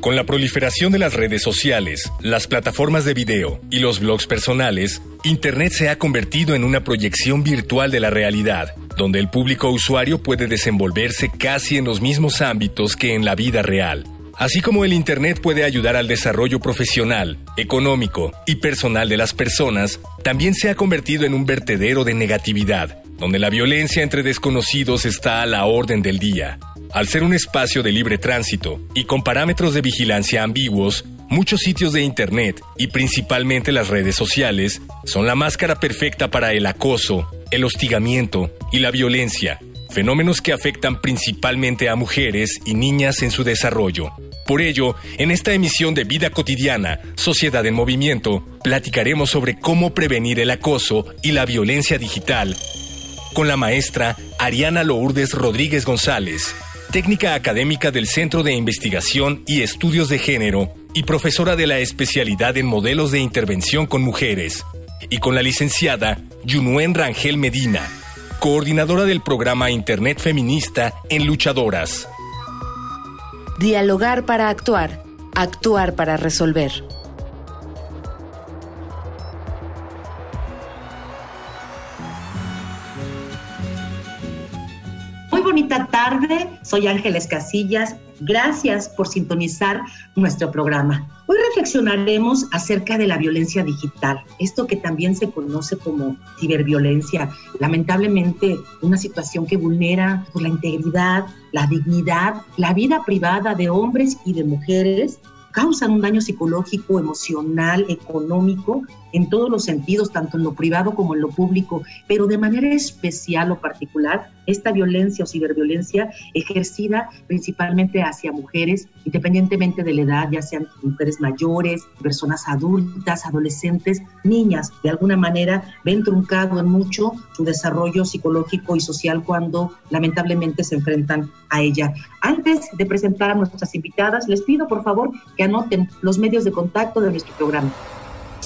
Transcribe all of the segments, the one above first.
Con la proliferación de las redes sociales, las plataformas de video y los blogs personales, Internet se ha convertido en una proyección virtual de la realidad, donde el público usuario puede desenvolverse casi en los mismos ámbitos que en la vida real. Así como el Internet puede ayudar al desarrollo profesional, económico y personal de las personas, también se ha convertido en un vertedero de negatividad, donde la violencia entre desconocidos está a la orden del día. Al ser un espacio de libre tránsito y con parámetros de vigilancia ambiguos, muchos sitios de Internet y principalmente las redes sociales son la máscara perfecta para el acoso, el hostigamiento y la violencia, fenómenos que afectan principalmente a mujeres y niñas en su desarrollo. Por ello, en esta emisión de Vida Cotidiana, Sociedad en Movimiento, platicaremos sobre cómo prevenir el acoso y la violencia digital con la maestra Ariana Lourdes Rodríguez González, técnica académica del Centro de Investigación y Estudios de Género y profesora de la especialidad en modelos de intervención con mujeres, y con la licenciada Yunuen Rangel Medina, coordinadora del programa Internet Feminista en Luchadoras. Dialogar para actuar, actuar para resolver. Bonita tarde. Soy Ángeles Casillas. Gracias por sintonizar nuestro programa. Hoy reflexionaremos acerca de la violencia digital, esto que también se conoce como ciberviolencia. Lamentablemente, una situación que vulnera pues, la integridad, la dignidad, la vida privada de hombres y de mujeres causan un daño psicológico, emocional, económico en todos los sentidos, tanto en lo privado como en lo público, pero de manera especial o particular, esta violencia o ciberviolencia ejercida principalmente hacia mujeres, independientemente de la edad, ya sean mujeres mayores, personas adultas, adolescentes, niñas, de alguna manera ven truncado en mucho su desarrollo psicológico y social cuando lamentablemente se enfrentan a ella. Antes de presentar a nuestras invitadas, les pido por favor que anoten los medios de contacto de nuestro programa.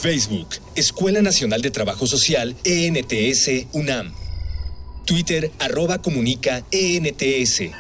Facebook, Escuela Nacional de Trabajo Social, ENTS, UNAM. Twitter, arroba comunica, ENTS.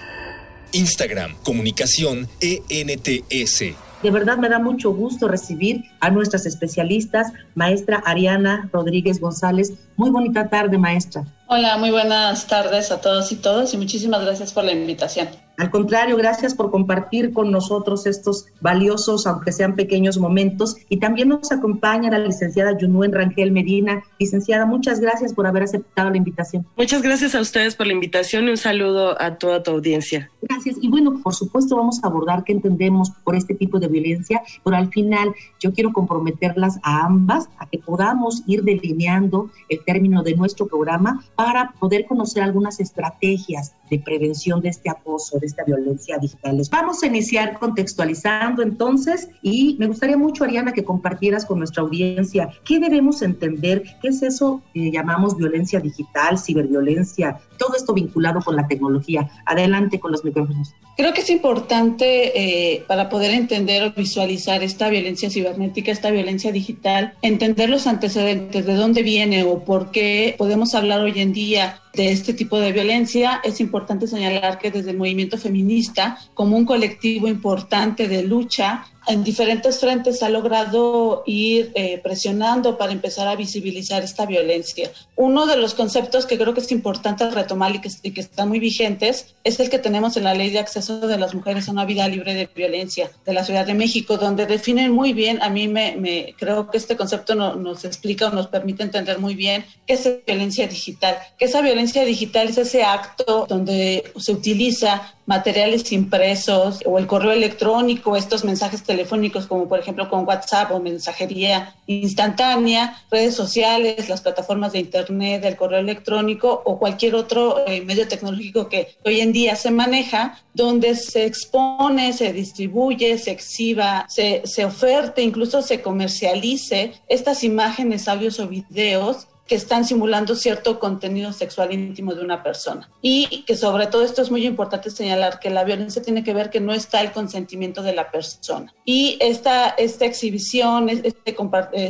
Instagram, comunicación, ENTS. De verdad me da mucho gusto recibir a nuestras especialistas, maestra Ariana Rodríguez González. Muy bonita tarde, maestra. Hola, muy buenas tardes a todos y todas y muchísimas gracias por la invitación. Al contrario, gracias por compartir con nosotros estos valiosos, aunque sean pequeños momentos. Y también nos acompaña la licenciada Yunuen Rangel Medina. Licenciada, muchas gracias por haber aceptado la invitación. Muchas gracias a ustedes por la invitación y un saludo a toda tu audiencia. Gracias. Y bueno, por supuesto vamos a abordar qué entendemos por este tipo de violencia, pero al final yo quiero comprometerlas a ambas a que podamos ir delineando el término de nuestro programa para poder conocer algunas estrategias de prevención de este acoso, de esta violencia digital. Vamos a iniciar contextualizando entonces y me gustaría mucho, Ariana, que compartieras con nuestra audiencia qué debemos entender, qué es eso que llamamos violencia digital, ciberviolencia, todo esto vinculado con la tecnología. Adelante con los micrófonos. Creo que es importante eh, para poder entender o visualizar esta violencia cibernética, esta violencia digital, entender los antecedentes, de dónde viene o por qué podemos hablar hoy en día de este tipo de violencia, es importante señalar que desde el movimiento feminista, como un colectivo importante de lucha en diferentes frentes ha logrado ir eh, presionando para empezar a visibilizar esta violencia. Uno de los conceptos que creo que es importante retomar y que, que están muy vigentes es el que tenemos en la Ley de Acceso de las Mujeres a una Vida Libre de Violencia de la Ciudad de México, donde definen muy bien, a mí me, creo que este concepto no, nos explica o nos permite entender muy bien qué es violencia digital, que esa violencia digital es ese acto donde se utiliza materiales impresos o el correo electrónico, estos mensajes telefónicos como por ejemplo con WhatsApp o mensajería instantánea, redes sociales, las plataformas de Internet, el correo electrónico o cualquier otro eh, medio tecnológico que hoy en día se maneja, donde se expone, se distribuye, se exhiba, se, se oferte, incluso se comercialice estas imágenes, audios o videos que están simulando cierto contenido sexual íntimo de una persona. Y que sobre todo esto es muy importante señalar que la violencia tiene que ver que no está el consentimiento de la persona. Y esta, esta exhibición este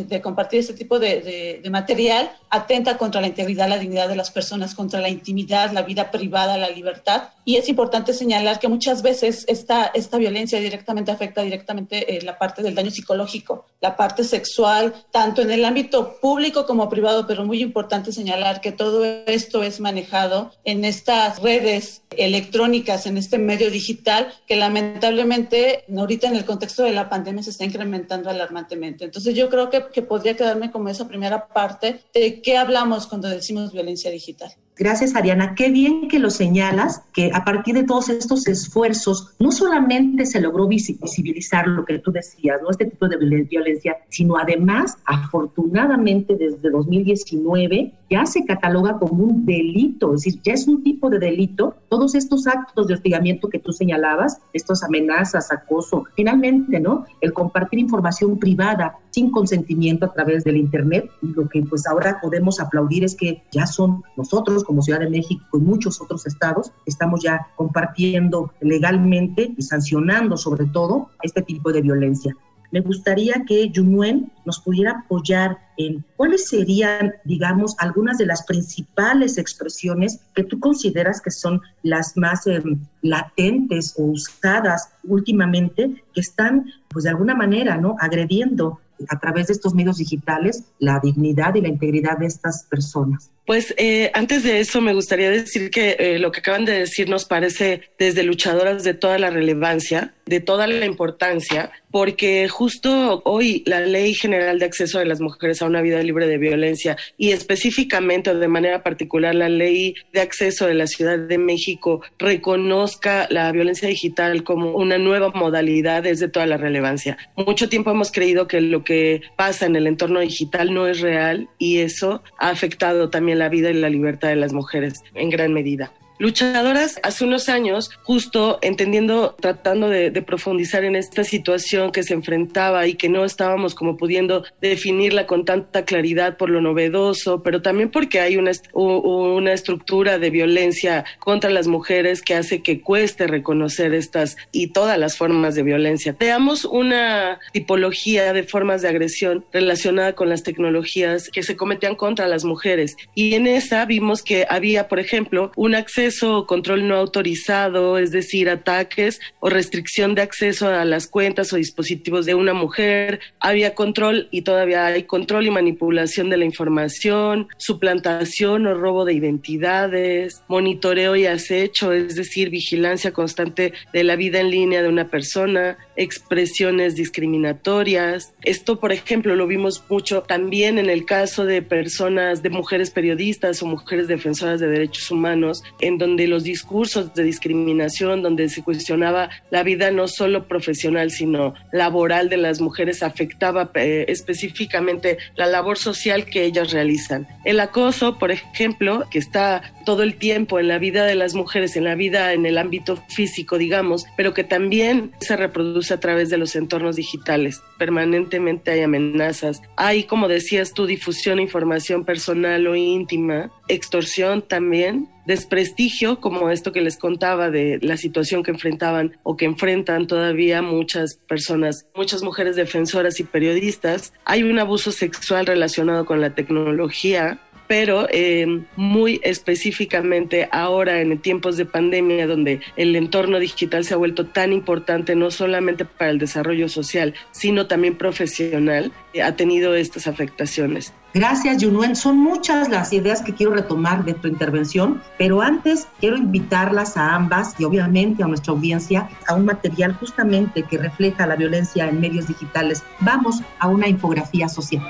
de compartir este tipo de, de, material atenta contra la integridad, la dignidad de las personas, contra la intimidad, la vida privada, la libertad. Y es importante señalar que muchas veces esta, esta violencia directamente afecta directamente eh, la parte del daño psicológico, la parte sexual, tanto en el ámbito público como privado, pero muy importante señalar que todo esto es manejado en estas redes electrónicas, en este medio digital, que lamentablemente ahorita en el contexto de la pandemia se está incrementando alarmantemente. Entonces yo creo que, que podría quedarme como esa primera parte de qué hablamos cuando decimos violencia digital. Gracias, Ariana. Qué bien que lo señalas, que a partir de todos estos esfuerzos, no solamente se logró visibilizar lo que tú decías, ¿no? este tipo de violencia, sino además, afortunadamente, desde 2019 ya se cataloga como un delito, es decir, ya es un tipo de delito. Todos estos actos de hostigamiento que tú señalabas, estas amenazas, acoso, finalmente, ¿no? El compartir información privada sin consentimiento a través del Internet, y lo que pues ahora podemos aplaudir es que ya son nosotros, como Ciudad de México y muchos otros estados, estamos ya compartiendo legalmente y sancionando sobre todo este tipo de violencia. Me gustaría que Junuen nos pudiera apoyar en cuáles serían, digamos, algunas de las principales expresiones que tú consideras que son las más em, latentes o usadas últimamente, que están, pues de alguna manera, ¿no? Agrediendo a través de estos medios digitales la dignidad y la integridad de estas personas. Pues eh, antes de eso me gustaría decir que eh, lo que acaban de decir nos parece desde luchadoras de toda la relevancia, de toda la importancia, porque justo hoy la Ley General de Acceso de las Mujeres a una Vida Libre de Violencia y específicamente o de manera particular la Ley de Acceso de la Ciudad de México reconozca la violencia digital como una nueva modalidad es de toda la relevancia. Mucho tiempo hemos creído que lo que pasa en el entorno digital no es real y eso ha afectado también la vida y la libertad de las mujeres en gran medida luchadoras hace unos años, justo entendiendo, tratando de, profundizar en esta situación que se enfrentaba y que no estábamos como pudiendo definirla con tanta claridad por lo novedoso, pero también porque hay una, una estructura de violencia contra las mujeres que hace que cueste reconocer estas y todas las formas de violencia. Veamos una tipología de formas de agresión relacionada con las tecnologías que se cometían contra las mujeres y en esa vimos que había, por ejemplo, un acceso control no autorizado, es decir, ataques o restricción de acceso a las cuentas o dispositivos de una mujer. Había control y todavía hay control y manipulación de la información, suplantación o robo de identidades, monitoreo y acecho, es decir, vigilancia constante de la vida en línea de una persona, expresiones discriminatorias. Esto, por ejemplo, lo vimos mucho también en el caso de personas, de mujeres periodistas o mujeres defensoras de derechos humanos, en donde los discursos de discriminación, donde se cuestionaba la vida no solo profesional, sino laboral de las mujeres, afectaba eh, específicamente la labor social que ellas realizan. El acoso, por ejemplo, que está todo el tiempo en la vida de las mujeres, en la vida en el ámbito físico, digamos, pero que también se reproduce a través de los entornos digitales. Permanentemente hay amenazas. Hay, como decías tú, difusión de información personal o íntima, extorsión también, desprestigio, como esto que les contaba de la situación que enfrentaban o que enfrentan todavía muchas personas, muchas mujeres defensoras y periodistas. Hay un abuso sexual relacionado con la tecnología, pero eh, muy específicamente ahora en tiempos de pandemia donde el entorno digital se ha vuelto tan importante no solamente para el desarrollo social, sino también profesional, eh, ha tenido estas afectaciones. Gracias, Yunuen. Son muchas las ideas que quiero retomar de tu intervención, pero antes quiero invitarlas a ambas y obviamente a nuestra audiencia a un material justamente que refleja la violencia en medios digitales. Vamos a una infografía social.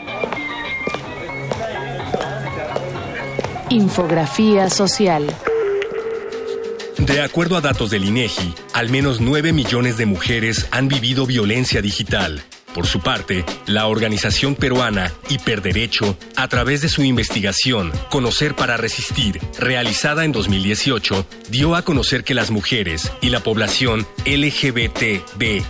Infografía social. De acuerdo a datos del INEGI, al menos 9 millones de mujeres han vivido violencia digital por su parte, la organización peruana Hiperderecho, a través de su investigación Conocer para Resistir, realizada en 2018, dio a conocer que las mujeres y la población LGBTBIQ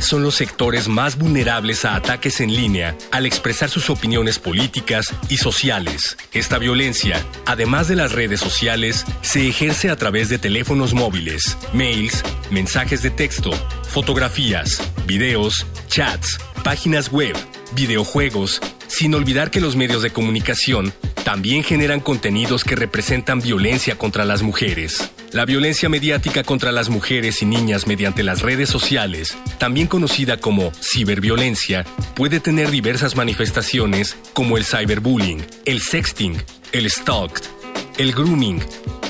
son los sectores más vulnerables a ataques en línea al expresar sus opiniones políticas y sociales. Esta violencia, además de las redes sociales, se ejerce a través de teléfonos móviles, mails, mensajes de texto, fotografías, videos, chats, páginas web, videojuegos, sin olvidar que los medios de comunicación también generan contenidos que representan violencia contra las mujeres. La violencia mediática contra las mujeres y niñas mediante las redes sociales, también conocida como ciberviolencia, puede tener diversas manifestaciones como el cyberbullying, el sexting, el stalking, el grooming,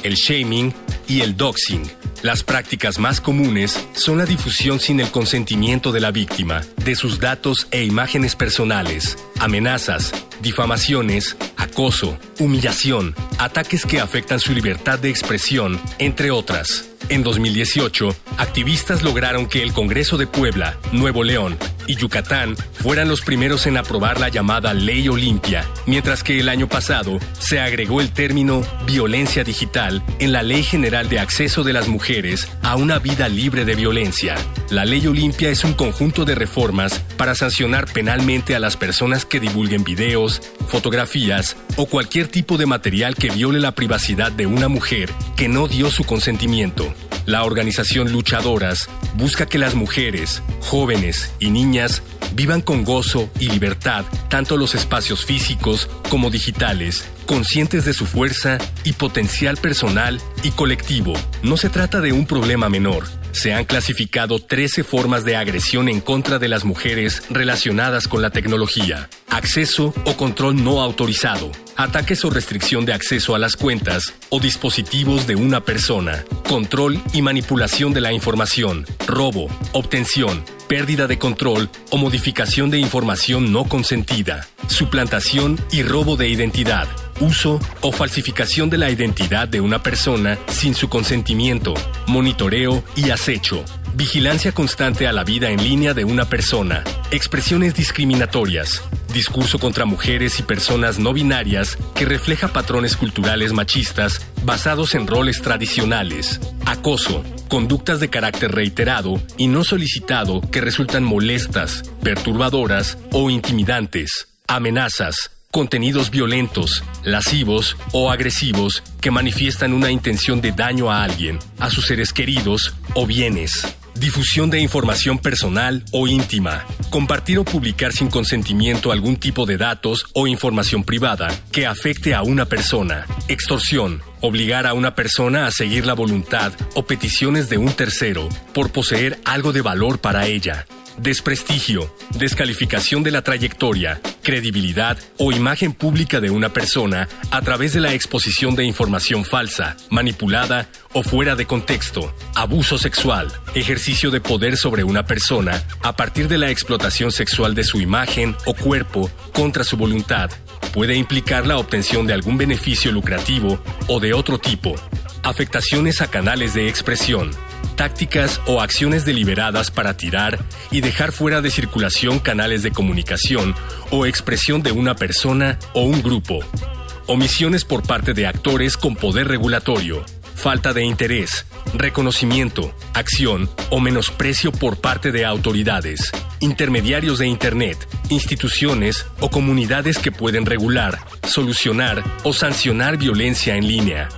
el shaming y el doxing. Las prácticas más comunes son la difusión sin el consentimiento de la víctima de sus datos e imágenes personales, amenazas, difamaciones, acoso, humillación, ataques que afectan su libertad de expresión, entre otras. En 2018, activistas lograron que el Congreso de Puebla, Nuevo León y Yucatán fueran los primeros en aprobar la llamada Ley Olimpia, mientras que el año pasado se agregó el término violencia digital en la Ley General de Acceso de las Mujeres a una vida libre de violencia. La Ley Olimpia es un conjunto de reformas para sancionar penalmente a las personas que divulguen videos, fotografías o cualquier tipo de material que viole la privacidad de una mujer que no dio su consentimiento. La organización Luchadoras busca que las mujeres, jóvenes y niñas vivan con gozo y libertad tanto los espacios físicos como digitales, conscientes de su fuerza y potencial personal y colectivo. No se trata de un problema menor se han clasificado 13 formas de agresión en contra de las mujeres relacionadas con la tecnología. Acceso o control no autorizado. Ataques o restricción de acceso a las cuentas o dispositivos de una persona. Control y manipulación de la información. Robo, obtención, pérdida de control o modificación de información no consentida. Suplantación y robo de identidad uso o falsificación de la identidad de una persona sin su consentimiento, monitoreo y acecho, vigilancia constante a la vida en línea de una persona, expresiones discriminatorias, discurso contra mujeres y personas no binarias que refleja patrones culturales machistas basados en roles tradicionales, acoso, conductas de carácter reiterado y no solicitado que resultan molestas, perturbadoras o intimidantes, amenazas, contenidos violentos, lascivos o agresivos que manifiestan una intención de daño a alguien, a sus seres queridos o bienes. Difusión de información personal o íntima. Compartir o publicar sin consentimiento algún tipo de datos o información privada que afecte a una persona. Extorsión. Obligar a una persona a seguir la voluntad o peticiones de un tercero por poseer algo de valor para ella desprestigio, descalificación de la trayectoria, credibilidad o imagen pública de una persona a través de la exposición de información falsa, manipulada o fuera de contexto, abuso sexual, ejercicio de poder sobre una persona a partir de la explotación sexual de su imagen o cuerpo contra su voluntad, puede implicar la obtención de algún beneficio lucrativo o de otro tipo, afectaciones a canales de expresión, tácticas o acciones deliberadas para tirar y dejar fuera de circulación canales de comunicación o expresión de una persona o un grupo, omisiones por parte de actores con poder regulatorio, falta de interés, reconocimiento, acción o menosprecio por parte de autoridades, intermediarios de Internet, instituciones o comunidades que pueden regular, solucionar o sancionar violencia en línea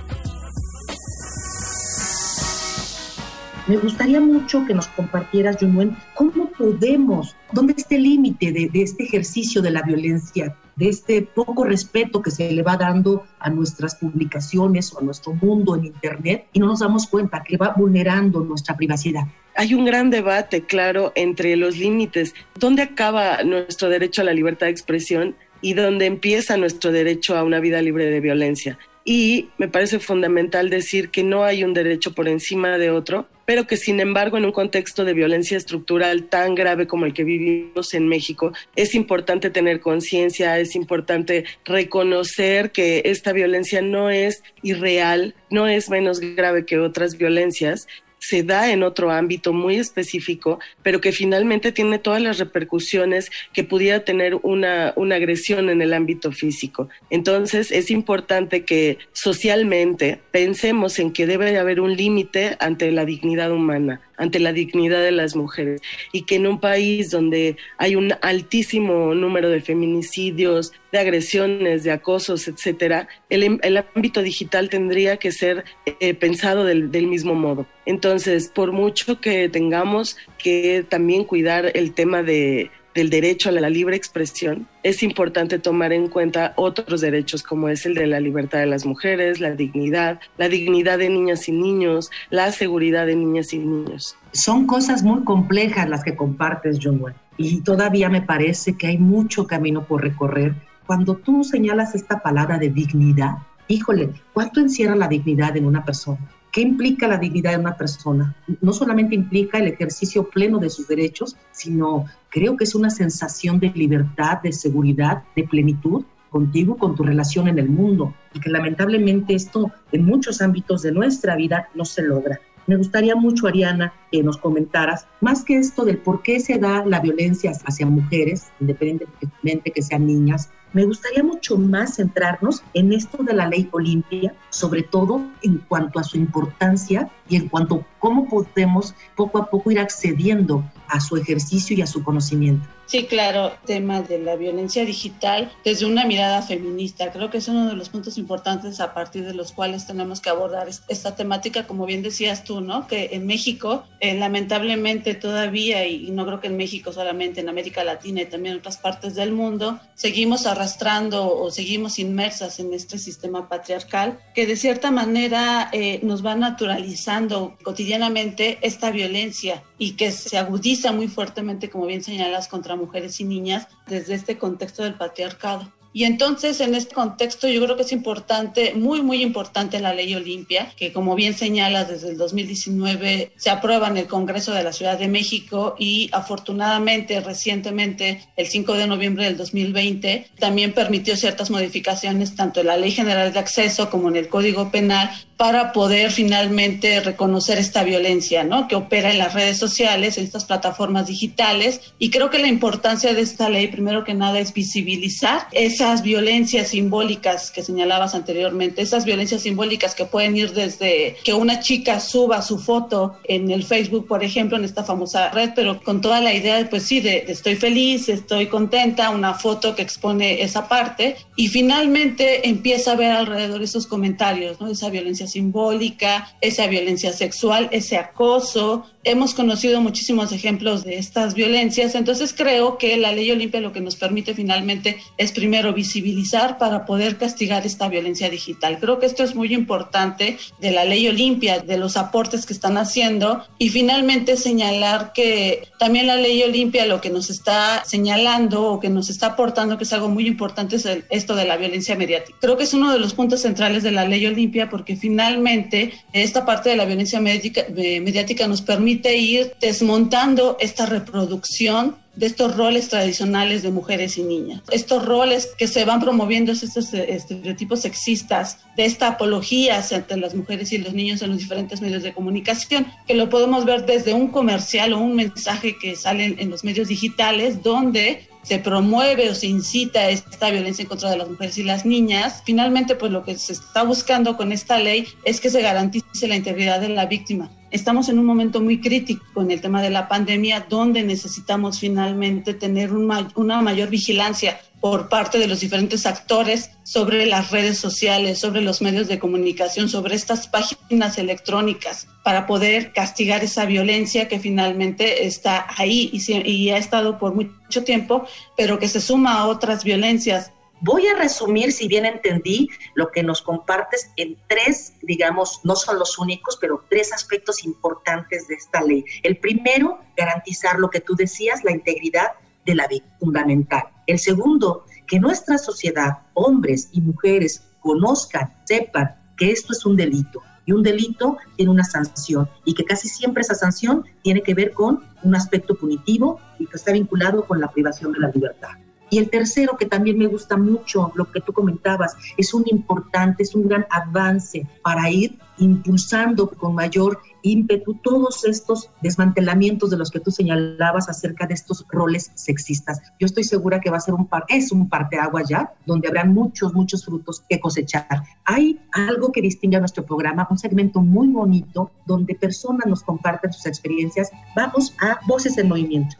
Me gustaría mucho que nos compartieras, Junuen, cómo podemos, dónde está el límite de, este ejercicio de la violencia de este poco respeto que se le va dando a nuestras publicaciones o a nuestro mundo en Internet y no nos damos cuenta que va vulnerando nuestra privacidad. Hay un gran debate, claro, entre los límites. ¿Dónde acaba nuestro derecho a la libertad de expresión y dónde empieza nuestro derecho a una vida libre de violencia? Y me parece fundamental decir que no hay un derecho por encima de otro, pero que sin embargo en un contexto de violencia estructural tan grave como el que vivimos en México, es importante tener conciencia, es importante reconocer que esta violencia no es irreal, no es menos grave que otras violencias se da en otro ámbito muy específico, pero que finalmente tiene todas las repercusiones que pudiera tener una, una agresión en el ámbito físico. Entonces es importante que socialmente pensemos en que debe de haber un límite ante la dignidad humana ante la dignidad de las mujeres y que en un país donde hay un altísimo número de feminicidios, de agresiones, de acosos, etcétera, el, el ámbito digital tendría que ser eh, pensado del, del mismo modo. Entonces, por mucho que tengamos que también cuidar el tema de del derecho a la libre expresión, es importante tomar en cuenta otros derechos como es el de la libertad de las mujeres, la dignidad, la dignidad de niñas y niños, la seguridad de niñas y niños. Son cosas muy complejas las que compartes, John y todavía me parece que hay mucho camino por recorrer. Cuando tú señalas esta palabra de dignidad, híjole, ¿cuánto encierra la dignidad en una persona? ¿Qué implica la dignidad de una persona? No solamente implica el ejercicio pleno de sus derechos, sino creo que es una sensación de libertad, de seguridad, de plenitud contigo, con tu relación en el mundo, y que lamentablemente esto en muchos ámbitos de nuestra vida no se logra. Me gustaría mucho, Ariana, que nos comentaras, más que esto del por qué se da la violencia hacia mujeres, independientemente que sean niñas, me gustaría mucho más centrarnos en esto de la ley Olimpia, sobre todo en cuanto a su importancia y en cuanto a cómo podemos poco a poco ir accediendo a su ejercicio y a su conocimiento. Sí, claro, tema de la violencia digital desde una mirada feminista. Creo que es uno de los puntos importantes a partir de los cuales tenemos que abordar esta temática, como bien decías tú, ¿no? Que en México, eh, lamentablemente todavía, y no creo que en México solamente, en América Latina y también en otras partes del mundo, seguimos arrastrando o seguimos inmersas en este sistema patriarcal que de cierta manera eh, nos va naturalizando cotidianamente esta violencia y que se agudiza muy fuertemente, como bien señalas, contra mujeres y niñas desde este contexto del patriarcado. Y entonces, en este contexto, yo creo que es importante, muy, muy importante la ley Olimpia, que como bien señalas, desde el 2019 se aprueba en el Congreso de la Ciudad de México y afortunadamente, recientemente, el 5 de noviembre del 2020, también permitió ciertas modificaciones tanto en la Ley General de Acceso como en el Código Penal para poder finalmente reconocer esta violencia, ¿no? Que opera en las redes sociales, en estas plataformas digitales. Y creo que la importancia de esta ley, primero que nada, es visibilizar esas violencias simbólicas que señalabas anteriormente, esas violencias simbólicas que pueden ir desde que una chica suba su foto en el Facebook, por ejemplo, en esta famosa red, pero con toda la idea de, pues sí, de, de estoy feliz, estoy contenta, una foto que expone esa parte. Y finalmente empieza a ver alrededor esos comentarios, ¿no? Esa violencia simbólica, esa violencia sexual, ese acoso. Hemos conocido muchísimos ejemplos de estas violencias, entonces creo que la ley Olimpia lo que nos permite finalmente es primero visibilizar para poder castigar esta violencia digital. Creo que esto es muy importante de la ley Olimpia, de los aportes que están haciendo y finalmente señalar que también la ley Olimpia lo que nos está señalando o que nos está aportando, que es algo muy importante, es esto de la violencia mediática. Creo que es uno de los puntos centrales de la ley Olimpia porque finalmente finalmente esta parte de la violencia mediática nos permite ir desmontando esta reproducción de estos roles tradicionales de mujeres y niñas. Estos roles que se van promoviendo, estos estereotipos sexistas, de esta apología entre las mujeres y los niños en los diferentes medios de comunicación, que lo podemos ver desde un comercial o un mensaje que sale en los medios digitales, donde se promueve o se incita esta violencia en contra de las mujeres y las niñas, finalmente pues lo que se está buscando con esta ley es que se garantice la integridad de la víctima. Estamos en un momento muy crítico en el tema de la pandemia donde necesitamos finalmente tener una mayor vigilancia por parte de los diferentes actores sobre las redes sociales, sobre los medios de comunicación, sobre estas páginas electrónicas, para poder castigar esa violencia que finalmente está ahí y, y ha estado por mucho tiempo, pero que se suma a otras violencias Voy a resumir, si bien entendí, lo que nos compartes en tres, digamos, no son los únicos, pero tres aspectos importantes de esta ley. El primero, garantizar lo que tú decías, la integridad de la vida, fundamental. El segundo, que nuestra sociedad, hombres y mujeres, conozcan, sepan que esto es un delito. Y un delito tiene una sanción y que casi siempre esa sanción tiene que ver con un aspecto punitivo y que está vinculado con la privación de la libertad. Y el tercero, que también me gusta mucho, lo que tú comentabas, es un importante, es un gran avance para ir impulsando con mayor ímpetu todos estos desmantelamientos de los que tú señalabas acerca de estos roles sexistas. Yo estoy segura que va a ser un par, es un agua ya, donde habrá muchos, muchos frutos que cosechar. Hay algo que distingue a nuestro programa, un segmento muy bonito donde personas nos comparten sus experiencias. Vamos a Voces en Movimiento.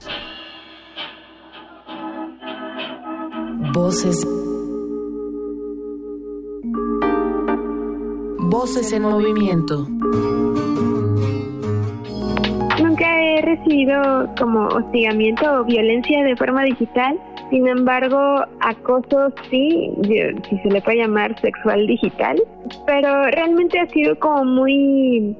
Voces. Voces en movimiento. Recibido como hostigamiento o violencia de forma digital. Sin embargo, acoso sí, si se le puede llamar sexual digital, pero realmente ha sido como muy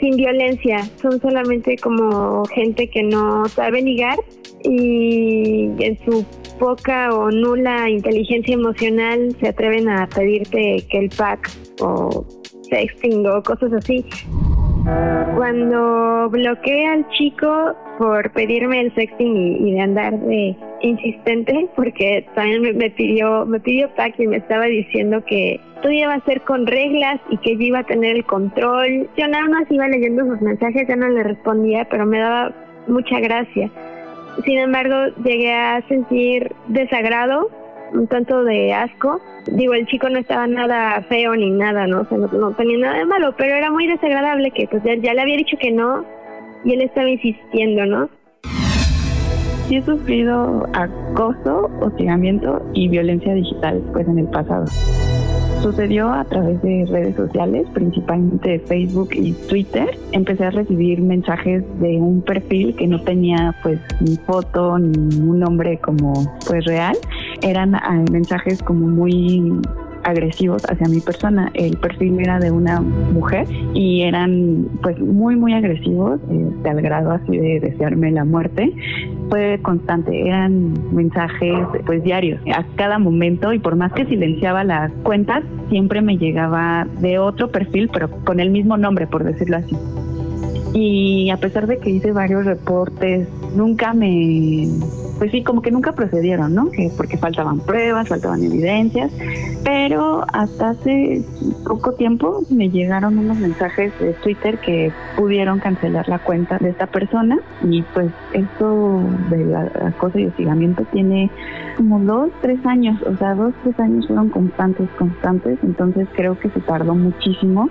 sin violencia, son solamente como gente que no sabe ligar y en su poca o nula inteligencia emocional se atreven a pedirte que el pack o sexting o cosas así. Cuando bloqueé al chico por pedirme el sexting y, de andar de insistente, porque también me, pidió, me pidió pack y me estaba diciendo que todo iba a ser con reglas y que yo iba a tener el control. Yo nada más iba leyendo sus mensajes, ya no le respondía, pero me daba mucha gracia. Sin embargo, llegué a sentir desagrado, un tanto de asco. Digo, el chico no estaba nada feo ni nada, ¿no? O no, tenía nada de malo, pero era muy desagradable que pues ya, ya le había dicho que no y él estaba insistiendo, ¿no? Sí he sufrido acoso, hostigamiento y violencia digital pues en el pasado. Sucedió a través de redes sociales, principalmente Facebook y Twitter. Empecé a recibir mensajes de un perfil que no tenía pues ni foto ni un nombre como pues real. Eran ah, mensajes como muy agresivos hacia mi persona. El perfil era de una mujer y eran pues muy muy agresivos, eh, al grado así de desearme la muerte. Fue constante, eran mensajes pues diarios a cada momento y por más que silenciaba las cuentas, siempre me llegaba de otro perfil, pero con el mismo nombre, por decirlo así. Y a pesar de que hice varios reportes, nunca me pues sí, como que nunca procedieron, ¿no? Que porque faltaban pruebas, faltaban evidencias, pero hasta hace poco tiempo me llegaron unos mensajes de Twitter que pudieron cancelar la cuenta de esta persona y pues esto de acoso y hostigamiento tiene como dos, tres años, o sea, dos, tres años fueron constantes, constantes, entonces creo que se tardó muchísimo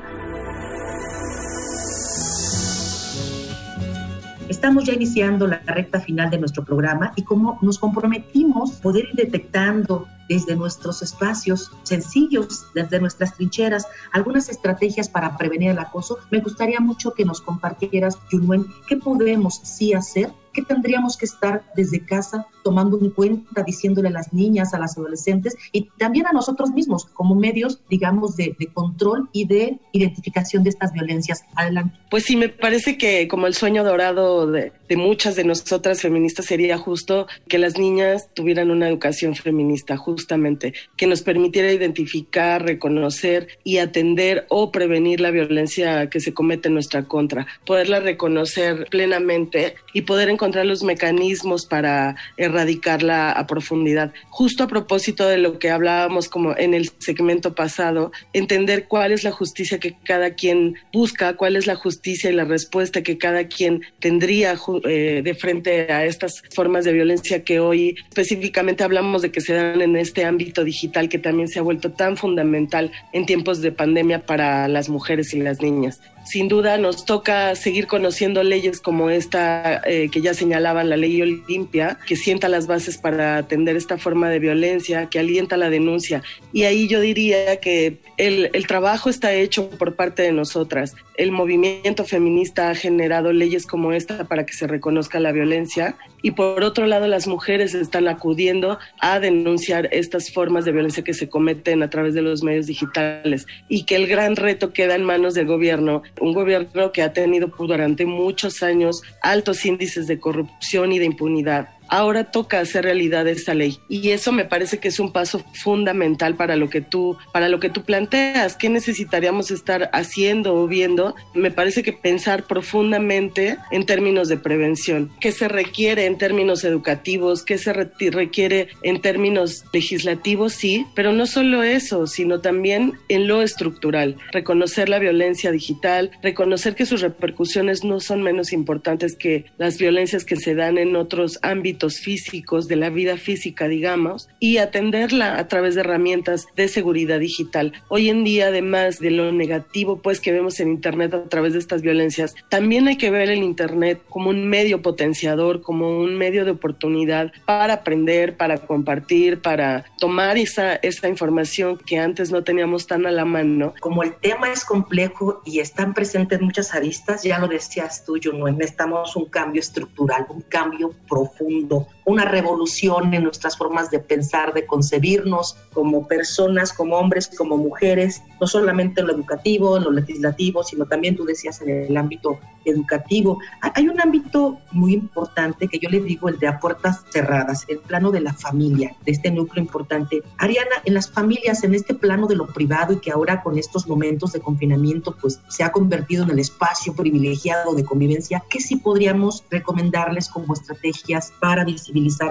Estamos ya iniciando la recta final de nuestro programa y como nos comprometimos poder ir detectando desde nuestros espacios sencillos, desde nuestras trincheras, algunas estrategias para prevenir el acoso, me gustaría mucho que nos compartieras, Junwen, qué podemos sí hacer ¿Qué tendríamos que estar desde casa tomando en cuenta, diciéndole a las niñas, a las adolescentes y también a nosotros mismos como medios, digamos, de, control y de identificación de estas violencias? Adelante. Pues sí, me parece que como el sueño dorado de, muchas de nosotras feministas sería justo que las niñas tuvieran una educación feminista, justamente, que nos permitiera identificar, reconocer y atender o prevenir la violencia que se comete en nuestra contra, poderla reconocer plenamente y poder encontrar los mecanismos para a profundidad. Justo a propósito de lo que hablábamos como en el segmento pasado, entender cuál es la justicia que cada quien busca, cuál es la justicia y la respuesta que cada quien tendría eh, de frente a estas formas de violencia que hoy específicamente hablamos de que se dan en este ámbito digital que también se ha vuelto tan fundamental en tiempos de pandemia para las mujeres y las niñas sin duda nos toca seguir conociendo leyes como esta eh, que ya señalaban la ley Olimpia, que sienta las bases para atender esta forma de violencia, que alienta la denuncia. Y ahí yo diría que el, el trabajo está hecho por parte de nosotras. El movimiento feminista ha generado leyes como esta para que se reconozca la violencia y por otro lado las mujeres están acudiendo a denunciar estas formas de violencia que se cometen a través de los medios digitales y que el gran reto queda en manos del gobierno, un gobierno que ha tenido durante muchos años altos índices de corrupción y de impunidad ahora toca hacer realidad esta ley. Y eso me parece que es un paso fundamental para lo que tú para lo que tú planteas. Qué necesitaríamos estar haciendo o viendo me parece que pensar profundamente en términos de prevención. Qué se requiere en términos educativos qué se requiere en términos legislativos sí pero no solo eso sino también en lo estructural. Reconocer la violencia digital reconocer que sus repercusiones no son menos importantes que las violencias que se dan en otros ámbitos físicos de la vida física, digamos, y atenderla a través de herramientas de seguridad digital. Hoy en día, además de lo negativo pues que vemos en Internet a través de estas violencias, también hay que ver el Internet como un medio potenciador, como un medio de oportunidad para aprender, para compartir, para tomar esa, esa información que antes no teníamos tan a la mano. Como el tema es complejo y están presentes muchas aristas, ya lo decías tú, no necesitamos un cambio estructural, un cambio profundo mundo una revolución en nuestras formas de pensar, de concebirnos como personas, como hombres, como mujeres, no solamente en lo educativo, en lo legislativo, sino también tú decías en el ámbito educativo. Hay un ámbito muy importante que yo le digo el de a puertas cerradas, el plano de la familia, de este núcleo importante. Ariana, en las familias, en este plano de lo privado y que ahora con estos momentos de confinamiento pues se ha convertido en el espacio privilegiado de convivencia, ¿qué sí podríamos recomendarles como estrategias para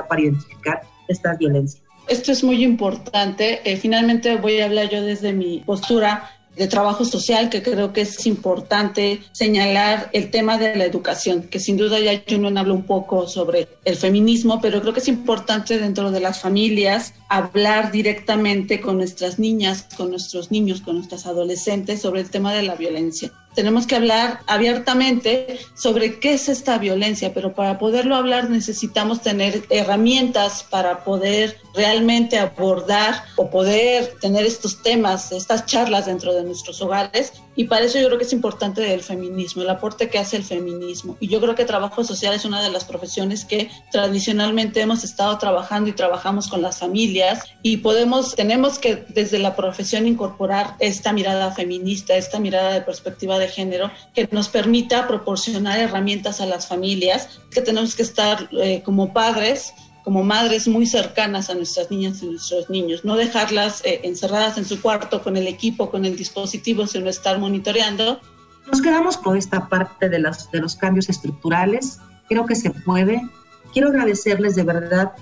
para identificar estas violencias? Esto es muy importante. Eh, finalmente voy a hablar yo desde mi postura de trabajo social, que creo que es importante señalar el tema de la educación, que sin duda ya Junon habló un poco sobre el feminismo, pero creo que es importante dentro de las familias hablar directamente con nuestras niñas, con nuestros niños, con nuestras adolescentes sobre el tema de la violencia tenemos que hablar abiertamente sobre qué es esta violencia, pero para poderlo hablar necesitamos tener herramientas para poder realmente abordar o poder tener estos temas, estas charlas dentro de nuestros hogares. Y para eso yo creo que es importante el feminismo, el aporte que hace el feminismo. Y yo creo que trabajo social es una de las profesiones que tradicionalmente hemos estado trabajando y trabajamos con las familias y podemos, tenemos que desde la profesión incorporar esta mirada feminista, esta mirada de perspectiva de género que nos permita proporcionar herramientas a las familias, que tenemos que estar eh, como padres como madres muy cercanas a nuestras niñas y nuestros niños, no dejarlas eh, encerradas en su cuarto con el equipo, con el dispositivo, sino estar monitoreando. Nos quedamos con esta parte de, las, de los cambios estructurales. Creo que se puede. Quiero agradecerles de verdad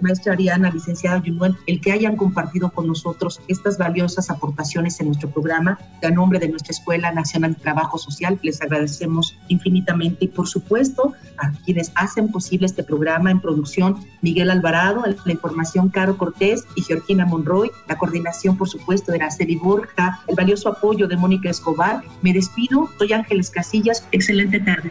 maestra Ariana, licenciada Junuen, el que hayan compartido con nosotros estas valiosas aportaciones en nuestro programa. A nombre de nuestra Escuela Nacional de Trabajo Social, les agradecemos infinitamente y por supuesto a quienes hacen posible este programa en producción, Miguel Alvarado, la información Caro Cortés y Georgina Monroy, la coordinación por supuesto de Araceli Borja, el valioso apoyo de Mónica Escobar. Me despido, soy Ángeles Casillas, excelente tarde.